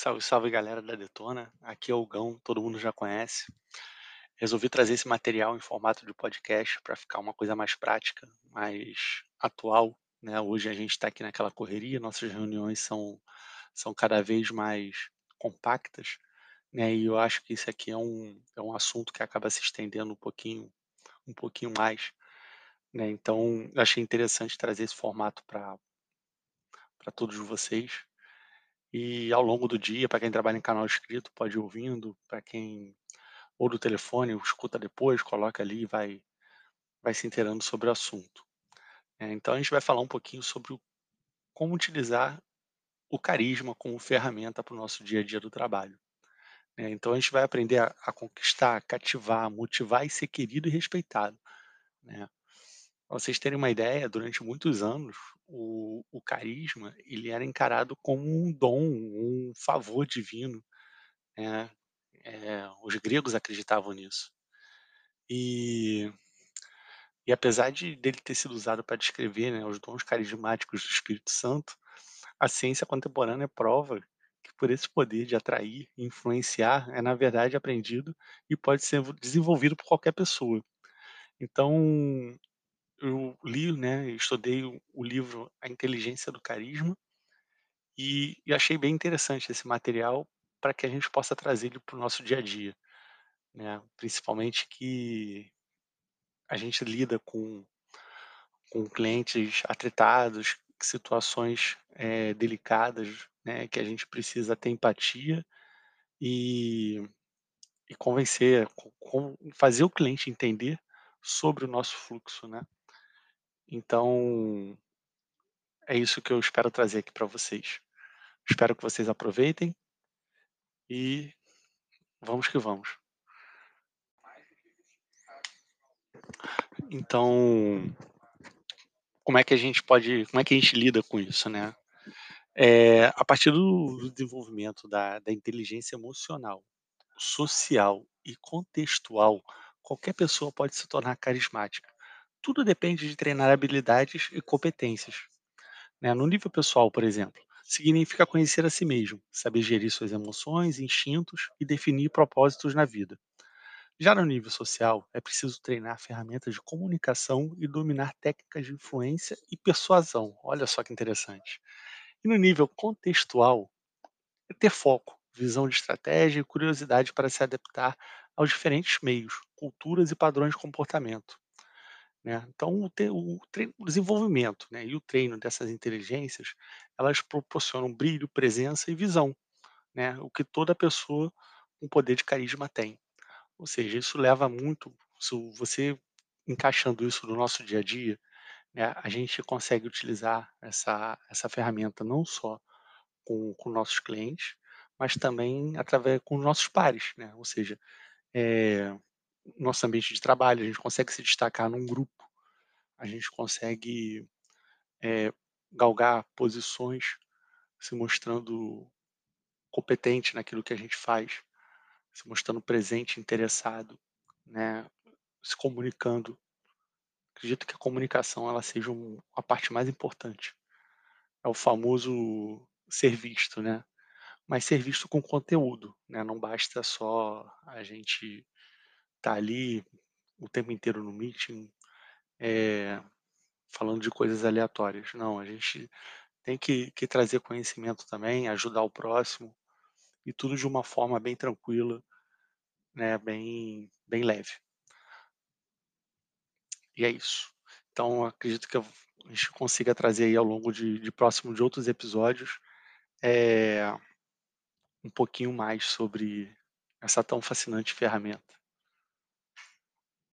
Salve, salve galera da Detona. Aqui é o Gão, todo mundo já conhece. Resolvi trazer esse material em formato de podcast para ficar uma coisa mais prática, mais atual. Né? Hoje a gente está aqui naquela correria, nossas reuniões são, são cada vez mais compactas, né? e eu acho que isso aqui é um, é um assunto que acaba se estendendo um pouquinho, um pouquinho mais. Né? Então, achei interessante trazer esse formato para todos vocês. E ao longo do dia, para quem trabalha em canal escrito, pode ir ouvindo, para quem ou do telefone, escuta depois, coloca ali e vai, vai se inteirando sobre o assunto. É, então a gente vai falar um pouquinho sobre o, como utilizar o carisma como ferramenta para o nosso dia a dia do trabalho. É, então a gente vai aprender a, a, conquistar, cativar, motivar e ser querido e respeitado. Né? Para vocês terem uma ideia, durante muitos anos, o, o carisma ele era encarado como um dom, um favor divino. Né? É, os gregos acreditavam nisso. E, e apesar de dele ter sido usado para descrever né, os dons carismáticos do Espírito Santo, a ciência contemporânea prova que por esse poder de atrair influenciar é na verdade aprendido e pode ser desenvolvido por qualquer pessoa. Então, eu li, né, estudei o, livro A Inteligência do Carisma e, e achei bem interessante esse material para que a gente possa trazer ele para o nosso dia a dia, né? Principalmente que a gente lida com com clientes atritados, situações é, delicadas, né? Que a gente precisa ter empatia e, e convencer, fazer o cliente entender sobre o nosso fluxo, né? Então, é isso que eu espero trazer aqui para vocês. Espero que vocês aproveitem e vamos que vamos. Então, como é que a gente pode, como é que a gente lida com isso, né? É, a partir do desenvolvimento da, da inteligência emocional, social e contextual, qualquer pessoa pode se tornar carismática. Tudo depende de treinar habilidades e competências. Né? No nível pessoal, por exemplo, significa conhecer a si mesmo, saber gerir suas emoções, instintos e definir propósitos na vida. Já no nível social, é preciso treinar ferramentas de comunicação e dominar técnicas de influência e persuasão. Olha só que interessante. E no nível contextual, é ter foco, visão de estratégia e curiosidade para se adaptar aos diferentes meios, culturas e padrões de comportamento. Né? Então, o, te, o, treino, o, desenvolvimento né, e o treino dessas inteligências, elas proporcionam brilho, presença e visão, né, o que toda pessoa com poder de carisma tem. Ou seja, isso leva muito, se você encaixando isso no nosso dia a dia, né, a gente consegue utilizar essa, essa ferramenta não só com, com nossos clientes, mas também através com nossos pares, né? Ou seja, é, nosso ambiente de trabalho, a gente consegue se destacar num grupo, a gente consegue é, galgar posições se mostrando competente naquilo que a gente faz, se mostrando presente, interessado, né, se comunicando. Acredito que a comunicação ela seja um, a parte mais importante. É o famoso ser visto, né? Mas ser visto com conteúdo, né? Não basta só a gente estar tá ali o tempo inteiro no meeting, é, falando de coisas aleatórias. Não, a gente tem que, que trazer conhecimento também, ajudar o próximo, e tudo de uma forma bem tranquila, né, bem, bem leve. E é isso. Então, acredito que a gente consiga trazer aí ao longo de, de próximo de outros episódios é, um pouquinho mais sobre essa tão fascinante ferramenta.